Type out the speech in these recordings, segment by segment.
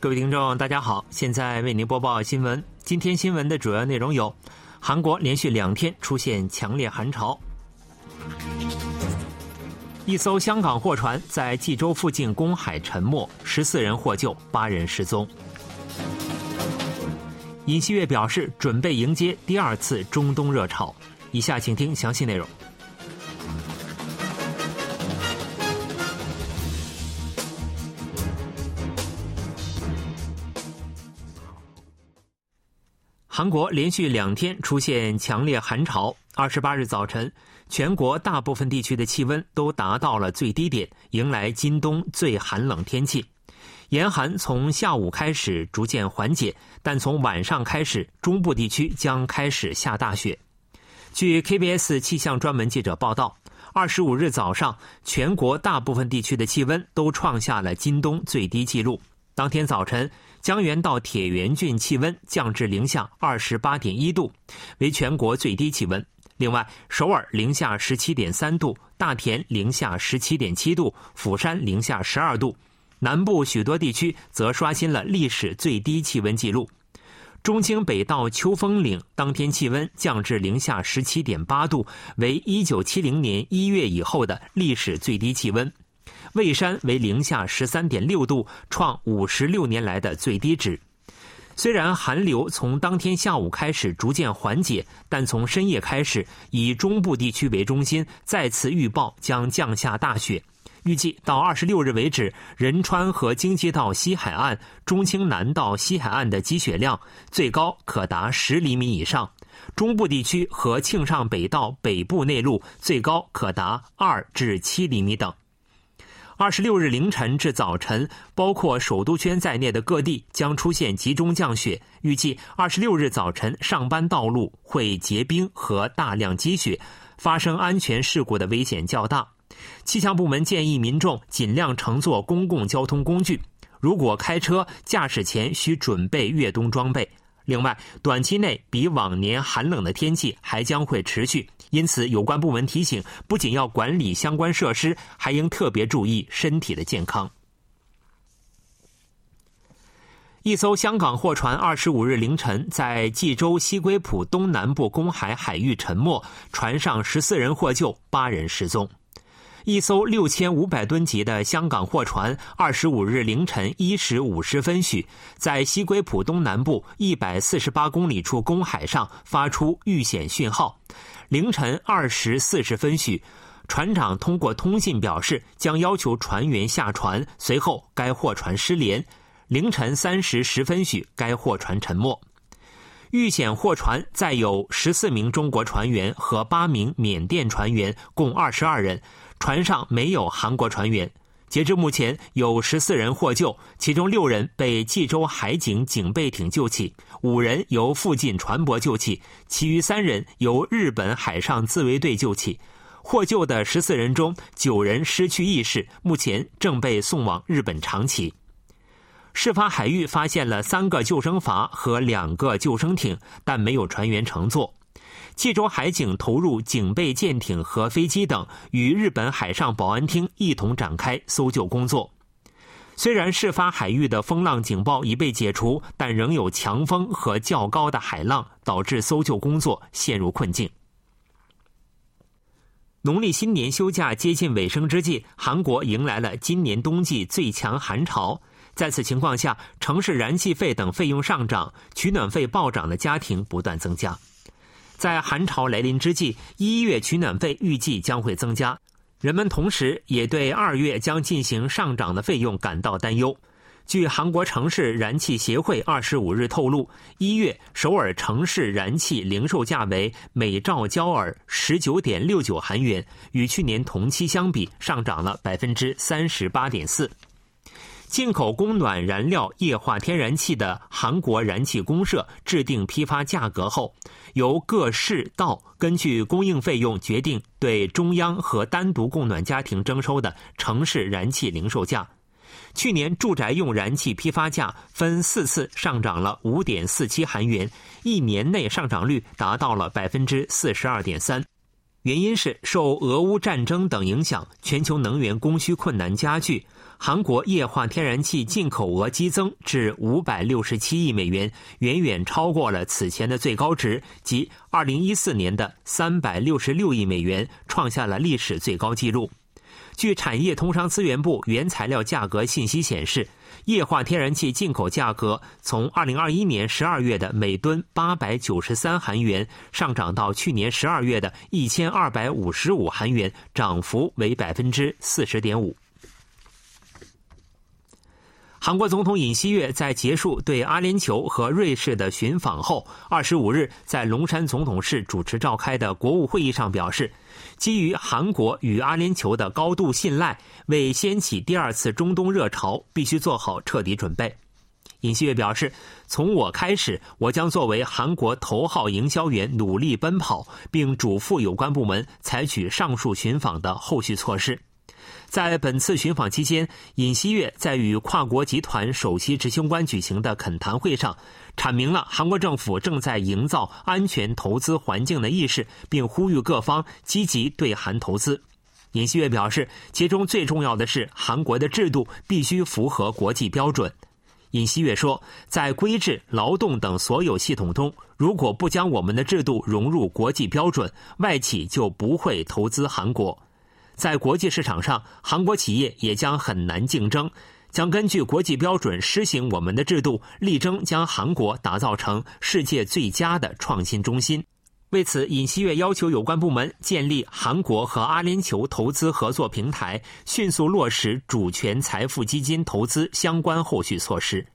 各位听众，大家好，现在为您播报新闻。今天新闻的主要内容有：韩国连续两天出现强烈寒潮；一艘香港货船在济州附近公海沉没，十四人获救，八人失踪。尹锡悦表示准备迎接第二次中东热潮。以下请听详细内容。韩国连续两天出现强烈寒潮。二十八日早晨，全国大部分地区的气温都达到了最低点，迎来今冬最寒冷天气。严寒从下午开始逐渐缓解，但从晚上开始，中部地区将开始下大雪。据 KBS 气象专门记者报道，二十五日早上，全国大部分地区的气温都创下了今冬最低纪录。当天早晨。江原道铁原郡气温降至零下二十八点一度，为全国最低气温。另外，首尔零下十七点三度，大田零下十七点七度，釜山零下十二度。南部许多地区则刷新了历史最低气温记录。中清北道秋风岭当天气温降至零下十七点八度，为一九七零年一月以后的历史最低气温。蔚山为零下十三点六度，创五十六年来的最低值。虽然寒流从当天下午开始逐渐缓解，但从深夜开始，以中部地区为中心，再次预报将降下大雪。预计到二十六日为止，仁川和京畿道西海岸、中清南道西海岸的积雪量最高可达十厘米以上，中部地区和庆尚北道北部内陆最高可达二至七厘米等。二十六日凌晨至早晨，包括首都圈在内的各地将出现集中降雪。预计二十六日早晨上班道路会结冰和大量积雪，发生安全事故的危险较大。气象部门建议民众尽量乘坐公共交通工具。如果开车驾驶前需准备越冬装备。另外，短期内比往年寒冷的天气还将会持续。因此，有关部门提醒，不仅要管理相关设施，还应特别注意身体的健康。一艘香港货船二十五日凌晨在济州西归浦东南部公海海域沉没，船上十四人获救，八人失踪。一艘六千五百吨级的香港货船，二十五日凌晨一时五十分许，在西归浦东南部一百四十八公里处公海上发出遇险讯号。凌晨二时四十分许，船长通过通信表示将要求船员下船。随后，该货船失联。凌晨三时十分许，该货船沉没。遇险货船载有十四名中国船员和八名缅甸船员，共二十二人。船上没有韩国船员。截至目前，有十四人获救，其中六人被济州海警警备艇救起，五人由附近船舶救起，其余三人由日本海上自卫队救起。获救的十四人中，九人失去意识，目前正被送往日本长崎。事发海域发现了三个救生筏和两个救生艇，但没有船员乘坐。济州海警投入警备舰艇和飞机等，与日本海上保安厅一同展开搜救工作。虽然事发海域的风浪警报已被解除，但仍有强风和较高的海浪，导致搜救工作陷入困境。农历新年休假接近尾声之际，韩国迎来了今年冬季最强寒潮。在此情况下，城市燃气费等费用上涨，取暖费暴涨的家庭不断增加。在寒潮来临之际，一月取暖费预计将会增加，人们同时也对二月将进行上涨的费用感到担忧。据韩国城市燃气协会二十五日透露，一月首尔城市燃气零售价为每兆焦耳十九点六九韩元，与去年同期相比上涨了百分之三十八点四。进口供暖燃料液化天然气的韩国燃气公社制定批发价格后，由各市道根据供应费用决定对中央和单独供暖家庭征收的城市燃气零售价。去年住宅用燃气批发价分四次上涨了五点四七韩元，一年内上涨率达到了百分之四十二点三。原因是受俄乌战争等影响，全球能源供需困难加剧。韩国液化天然气进口额激增至五百六十七亿美元，远远超过了此前的最高值，即二零一四年的三百六十六亿美元，创下了历史最高纪录。据产业通商资源部原材料价格信息显示，液化天然气进口价格从二零二一年十二月的每吨八百九十三韩元上涨到去年十二月的一千二百五十五韩元，涨幅为百分之四十点五。韩国总统尹锡悦在结束对阿联酋和瑞士的寻访后，二十五日在龙山总统室主持召开的国务会议上表示，基于韩国与阿联酋的高度信赖，为掀起第二次中东热潮，必须做好彻底准备。尹锡悦表示，从我开始，我将作为韩国头号营销员努力奔跑，并嘱咐有关部门采取上述寻访的后续措施。在本次寻访期间，尹锡悦在与跨国集团首席执行官举行的恳谈会上，阐明了韩国政府正在营造安全投资环境的意识，并呼吁各方积极对韩投资。尹锡悦表示，其中最重要的是韩国的制度必须符合国际标准。尹锡悦说，在规制、劳动等所有系统中，如果不将我们的制度融入国际标准，外企就不会投资韩国。在国际市场上，韩国企业也将很难竞争。将根据国际标准施行我们的制度，力争将韩国打造成世界最佳的创新中心。为此，尹锡悦要求有关部门建立韩国和阿联酋投资合作平台，迅速落实主权财富基金投资相关后续措施。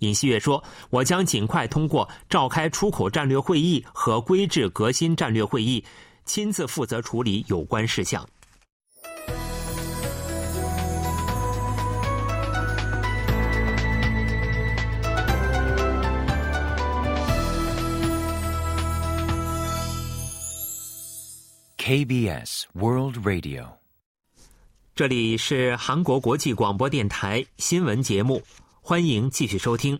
尹锡悦说：“我将尽快通过召开出口战略会议和规制革新战略会议，亲自负责处理有关事项。” KBS World Radio，这里是韩国国际广播电台新闻节目，欢迎继续收听。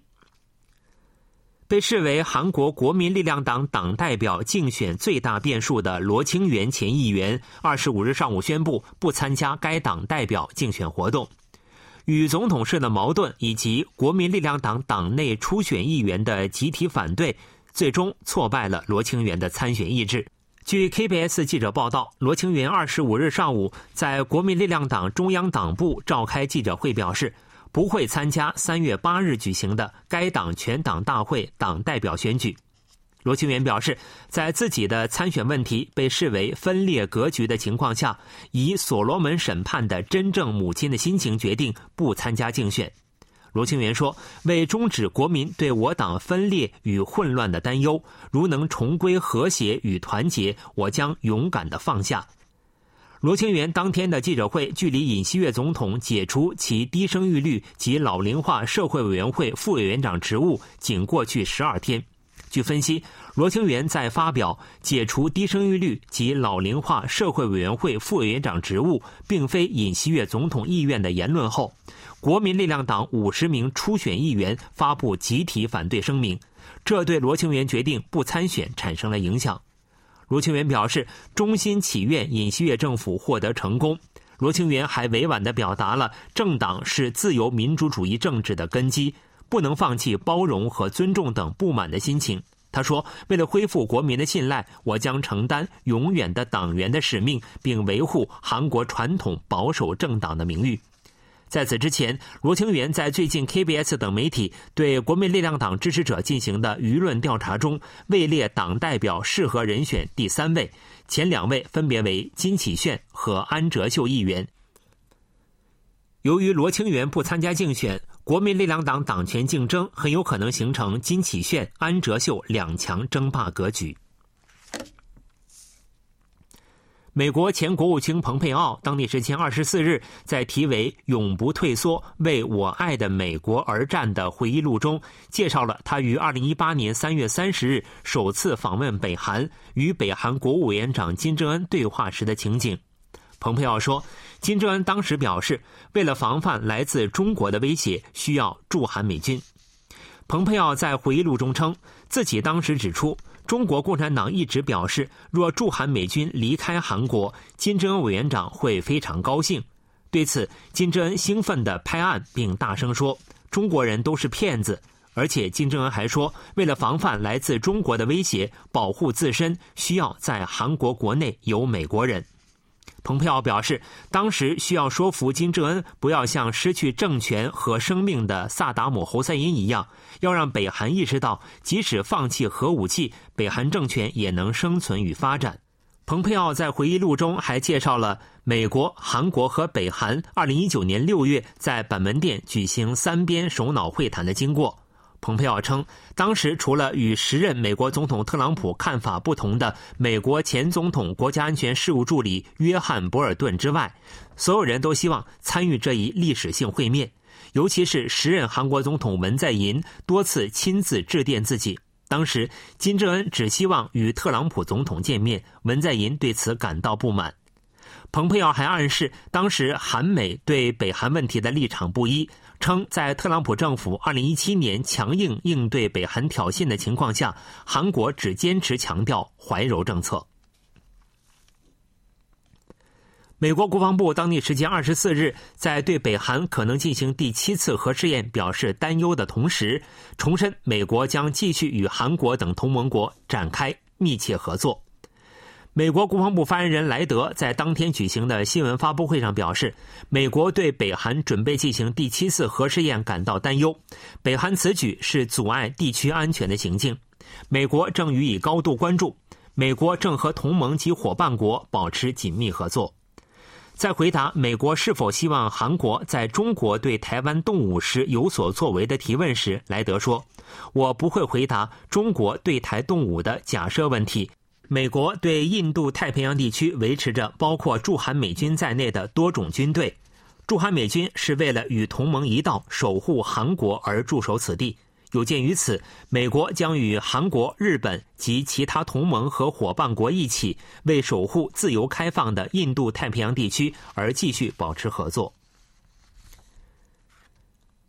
被视为韩国国民力量党党代表竞选最大变数的罗清源前议员，二十五日上午宣布不参加该党代表竞选活动。与总统室的矛盾以及国民力量党党内初选议员的集体反对，最终挫败了罗清源的参选意志。据 KBS 记者报道，罗清源二十五日上午在国民力量党中央党部召开记者会，表示不会参加三月八日举行的该党全党大会党代表选举。罗清源表示，在自己的参选问题被视为分裂格局的情况下，以所罗门审判的真正母亲的心情决定不参加竞选。罗清源说：“为终止国民对我党分裂与混乱的担忧，如能重归和谐与团结，我将勇敢的放下。”罗清源当天的记者会距离尹锡悦总统解除其低生育率及老龄化社会委员会副委员长职务仅过去十二天。据分析，罗清源在发表解除低生育率及老龄化社会委员会副委员长职务并非尹锡悦总统意愿的言论后。国民力量党五十名初选议员发布集体反对声明，这对罗清源决定不参选产生了影响。罗清源表示，衷心祈愿尹锡悦政府获得成功。罗清源还委婉地表达了政党是自由民主主义政治的根基，不能放弃包容和尊重等不满的心情。他说：“为了恢复国民的信赖，我将承担永远的党员的使命，并维护韩国传统保守政党的名誉。”在此之前，罗清源在最近 KBS 等媒体对国民力量党支持者进行的舆论调查中，位列党代表适合人选第三位，前两位分别为金启炫和安哲秀议员。由于罗清源不参加竞选，国民力量党党权竞争很有可能形成金启炫、安哲秀两强争霸格局。美国前国务卿蓬佩奥当地时间二十四日，在题为“永不退缩，为我爱的美国而战”的回忆录中，介绍了他于二零一八年三月三十日首次访问北韩，与北韩国务委员长金正恩对话时的情景。蓬佩奥说，金正恩当时表示，为了防范来自中国的威胁，需要驻韩美军。蓬佩奥在回忆录中称，自己当时指出。中国共产党一直表示，若驻韩美军离开韩国，金正恩委员长会非常高兴。对此，金正恩兴奋地拍案，并大声说：“中国人都是骗子。”而且，金正恩还说，为了防范来自中国的威胁，保护自身，需要在韩国国内有美国人。蓬佩奥表示，当时需要说服金正恩不要像失去政权和生命的萨达姆侯赛因一样，要让北韩意识到，即使放弃核武器，北韩政权也能生存与发展。蓬佩奥在回忆录中还介绍了美国、韩国和北韩2019年6月在板门店举行三边首脑会谈的经过。蓬佩奥称，当时除了与时任美国总统特朗普看法不同的美国前总统国家安全事务助理约翰·博尔顿之外，所有人都希望参与这一历史性会面。尤其是时任韩国总统文在寅多次亲自致电自己。当时，金正恩只希望与特朗普总统见面，文在寅对此感到不满。蓬佩奥还暗示，当时韩美对北韩问题的立场不一。称，在特朗普政府2017年强硬应对北韩挑衅的情况下，韩国只坚持强调怀柔政策。美国国防部当地时间24日，在对北韩可能进行第七次核试验表示担忧的同时，重申美国将继续与韩国等同盟国展开密切合作。美国国防部发言人莱德在当天举行的新闻发布会上表示，美国对北韩准备进行第七次核试验感到担忧。北韩此举是阻碍地区安全的行径，美国正予以高度关注。美国正和同盟及伙伴国保持紧密合作。在回答美国是否希望韩国在中国对台湾动武时有所作为的提问时，莱德说：“我不会回答中国对台动武的假设问题。”美国对印度太平洋地区维持着包括驻韩美军在内的多种军队，驻韩美军是为了与同盟一道守护韩国而驻守此地。有鉴于此，美国将与韩国、日本及其他同盟和伙伴国一起，为守护自由开放的印度太平洋地区而继续保持合作。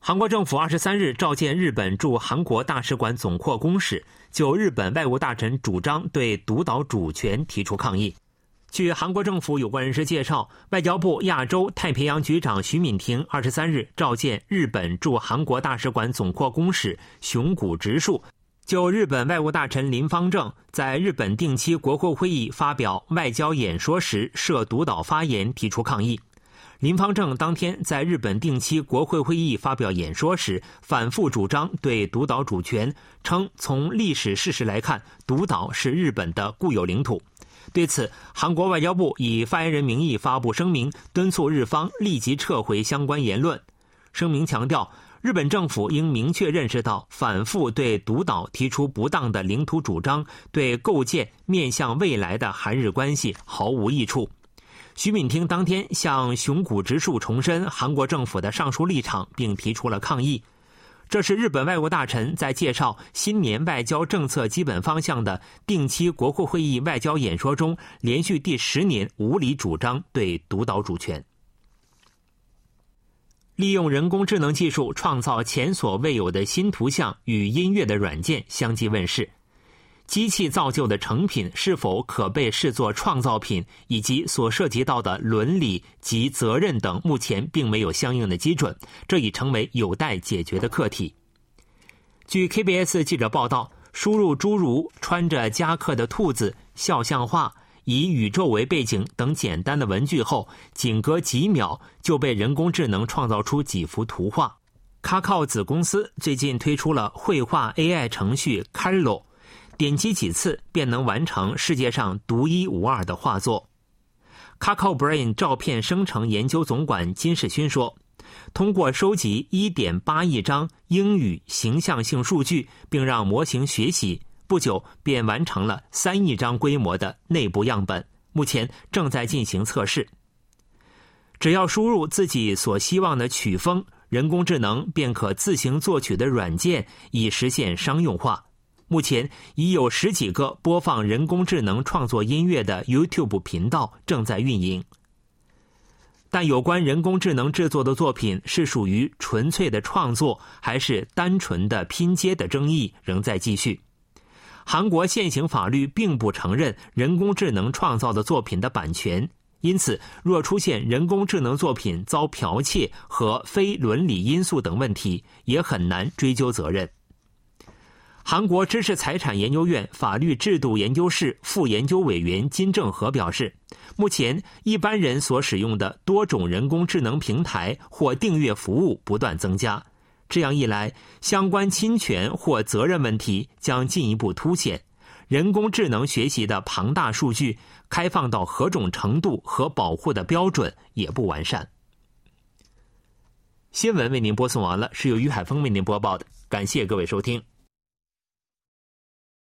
韩国政府二十三日召见日本驻韩国大使馆总括公使，就日本外务大臣主张对独岛主权提出抗议。据韩国政府有关人士介绍，外交部亚洲太平洋局长徐敏婷二十三日召见日本驻韩国大使馆总括公使熊谷直树，就日本外务大臣林方正在日本定期国会会议发表外交演说时涉独岛发言提出抗议。林方正当天在日本定期国会会议发表演说时，反复主张对独岛主权，称从历史事实来看，独岛是日本的固有领土。对此，韩国外交部以发言人名义发布声明，敦促日方立即撤回相关言论。声明强调，日本政府应明确认识到，反复对独岛提出不当的领土主张，对构建面向未来的韩日关系毫无益处。徐敏听当天向熊谷直树重申韩国政府的上述立场，并提出了抗议。这是日本外务大臣在介绍新年外交政策基本方向的定期国会会议外交演说中，连续第十年无理主张对独岛主权。利用人工智能技术创造前所未有的新图像与音乐的软件相继问世。机器造就的成品是否可被视作创造品，以及所涉及到的伦理及责任等，目前并没有相应的基准，这已成为有待解决的课题。据 KBS 记者报道，输入诸如穿着夹克的兔子、肖像画、以宇宙为背景等简单的文具后，仅隔几秒就被人工智能创造出几幅图画。卡靠子公司最近推出了绘画 AI 程序 Carlo。点击几次便能完成世界上独一无二的画作。Kakao Brain 照片生成研究总管金世勋说：“通过收集1.8亿张英语形象性数据，并让模型学习，不久便完成了3亿张规模的内部样本。目前正在进行测试。只要输入自己所希望的曲风，人工智能便可自行作曲的软件，以实现商用化。”目前已有十几个播放人工智能创作音乐的 YouTube 频道正在运营，但有关人工智能制作的作品是属于纯粹的创作还是单纯的拼接的争议仍在继续。韩国现行法律并不承认人工智能创造的作品的版权，因此，若出现人工智能作品遭剽窃和非伦理因素等问题，也很难追究责任。韩国知识财产研究院法律制度研究室副研究委员金正和表示，目前一般人所使用的多种人工智能平台或订阅服务不断增加，这样一来，相关侵权或责任问题将进一步凸显。人工智能学习的庞大数据开放到何种程度和保护的标准也不完善。新闻为您播送完了，是由于海峰为您播报的，感谢各位收听。